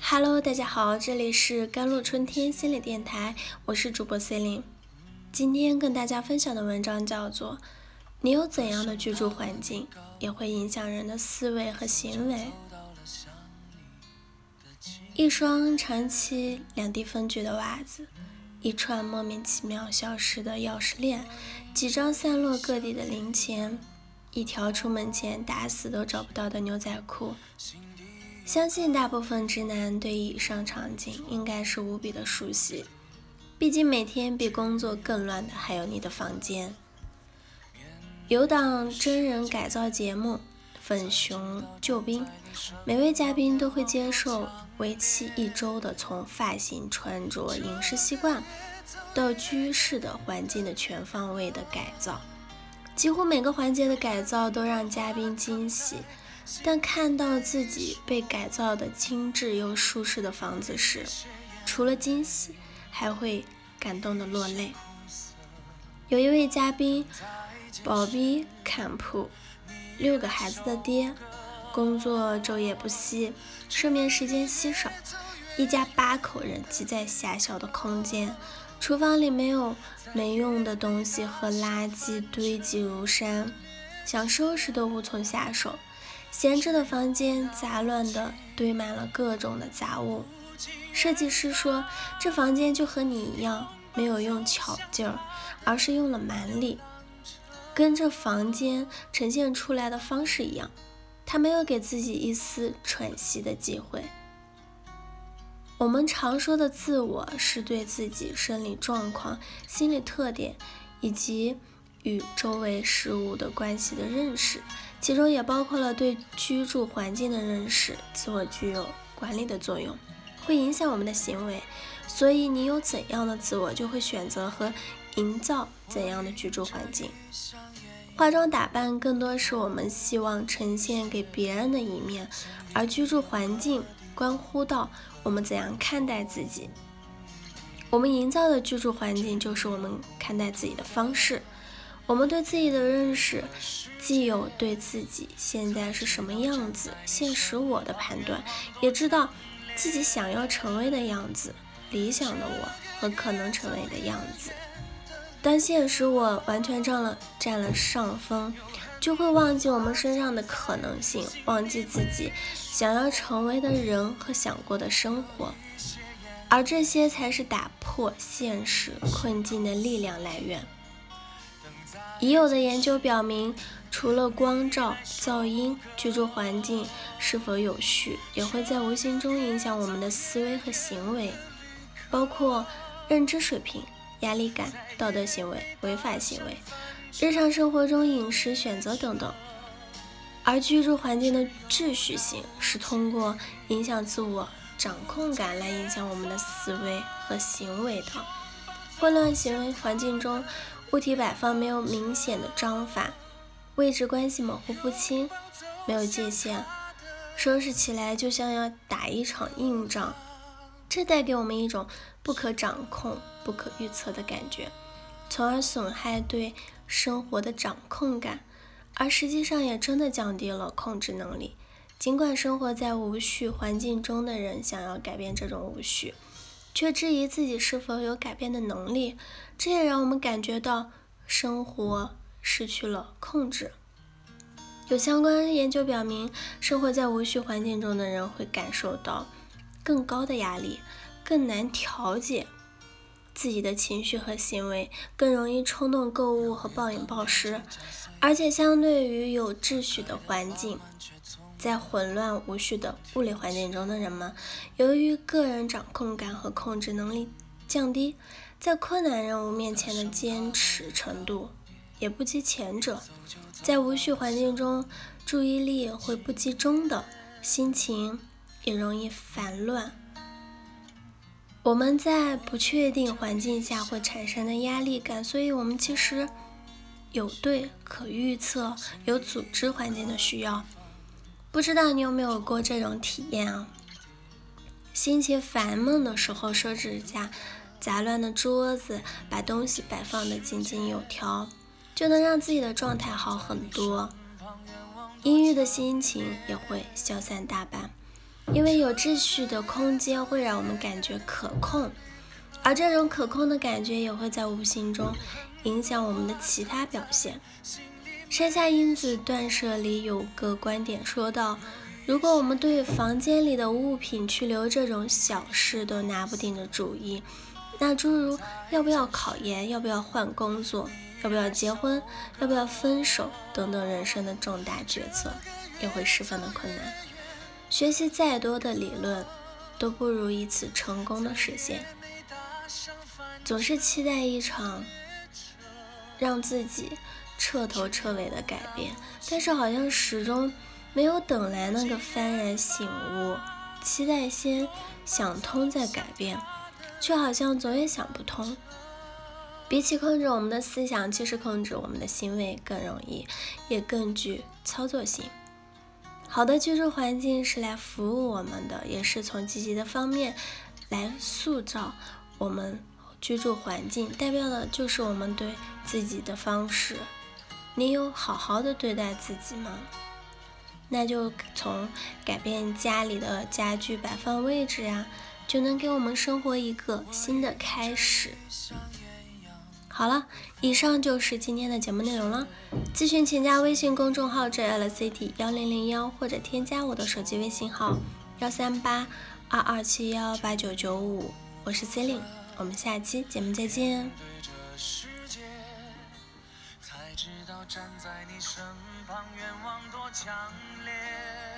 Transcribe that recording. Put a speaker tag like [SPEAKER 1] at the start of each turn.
[SPEAKER 1] Hello，大家好，这里是甘露春天心理电台，我是主播 C e l i n e 今天跟大家分享的文章叫做《你有怎样的居住环境，也会影响人的思维和行为》。一双长期两地分居的袜子，一串莫名其妙消失的钥匙链，几张散落各地的零钱，一条出门前打死都找不到的牛仔裤。相信大部分直男对以上场景应该是无比的熟悉，毕竟每天比工作更乱的还有你的房间。有档真人改造节目《粉熊救兵》，每位嘉宾都会接受为期一周的从发型、穿着、饮食习惯到居室的环境的全方位的改造，几乎每个环节的改造都让嘉宾惊喜。但看到自己被改造的精致又舒适的房子时，除了惊喜，还会感动的落泪。有一位嘉宾，宝比坎普，六个孩子的爹，工作昼夜不息，睡眠时间稀少，一家八口人挤在狭小的空间，厨房里没有没用的东西和垃圾堆积如山，想收拾都无从下手。闲置的房间，杂乱的堆满了各种的杂物。设计师说，这房间就和你一样，没有用巧劲儿，而是用了蛮力，跟这房间呈现出来的方式一样。他没有给自己一丝喘息的机会。我们常说的自我，是对自己生理状况、心理特点以及。与周围事物的关系的认识，其中也包括了对居住环境的认识。自我具有管理的作用，会影响我们的行为。所以，你有怎样的自我，就会选择和营造怎样的居住环境。化妆打扮更多是我们希望呈现给别人的一面，而居住环境关乎到我们怎样看待自己。我们营造的居住环境，就是我们看待自己的方式。我们对自己的认识，既有对自己现在是什么样子、现实我的判断，也知道自己想要成为的样子、理想的我和可能成为的样子。当现实我完全占了占了上风，就会忘记我们身上的可能性，忘记自己想要成为的人和想过的生活，而这些才是打破现实困境的力量来源。已有的研究表明，除了光照、噪音，居住环境是否有序，也会在无形中影响我们的思维和行为，包括认知水平、压力感、道德行为、违法行为、日常生活中饮食选择等等。而居住环境的秩序性是通过影响自我掌控感来影响我们的思维和行为的。混乱行为环境中。物体摆放没有明显的章法，位置关系模糊不清，没有界限，收拾起来就像要打一场硬仗，这带给我们一种不可掌控、不可预测的感觉，从而损害对生活的掌控感，而实际上也真的降低了控制能力。尽管生活在无序环境中的人想要改变这种无序。却质疑自己是否有改变的能力，这也让我们感觉到生活失去了控制。有相关研究表明，生活在无序环境中的人会感受到更高的压力，更难调节自己的情绪和行为，更容易冲动购物和暴饮暴食，而且相对于有秩序的环境。在混乱无序的物理环境中的人们，由于个人掌控感和控制能力降低，在困难任务面前的坚持程度也不及前者。在无序环境中，注意力会不集中的，心情也容易烦乱。我们在不确定环境下会产生的压力感，所以我们其实有对可预测、有组织环境的需要。不知道你有没有过这种体验啊？心情烦闷的时候，收拾家杂乱的桌子，把东西摆放的井井有条，就能让自己的状态好很多。阴郁的心情也会消散大半。因为有秩序的空间会让我们感觉可控，而这种可控的感觉也会在无形中影响我们的其他表现。山下英子断舍离有个观点说到：如果我们对房间里的物品去留这种小事都拿不定的主意，那诸如要不要考研、要不要换工作、要不要结婚、要不要分手等等人生的重大决策，也会十分的困难。学习再多的理论，都不如一次成功的实现。总是期待一场让自己彻头彻尾的改变，但是好像始终没有等来那个幡然醒悟。期待先想通再改变，却好像总也想不通。比起控制我们的思想，其实控制我们的行为更容易，也更具操作性。好的居住环境是来服务我们的，也是从积极的方面来塑造我们居住环境，代表的就是我们对自己的方式。你有好好的对待自己吗？那就从改变家里的家具摆放位置啊，就能给我们生活一个新的开始。好了，以上就是今天的节目内容了。咨询请加微信公众号 JLCT 幺零零幺，或者添加我的手机微信号幺三八二二七幺八九九五，我是 c e l i n e 我们下期节目再见。才知道站在你身旁，愿望多强烈。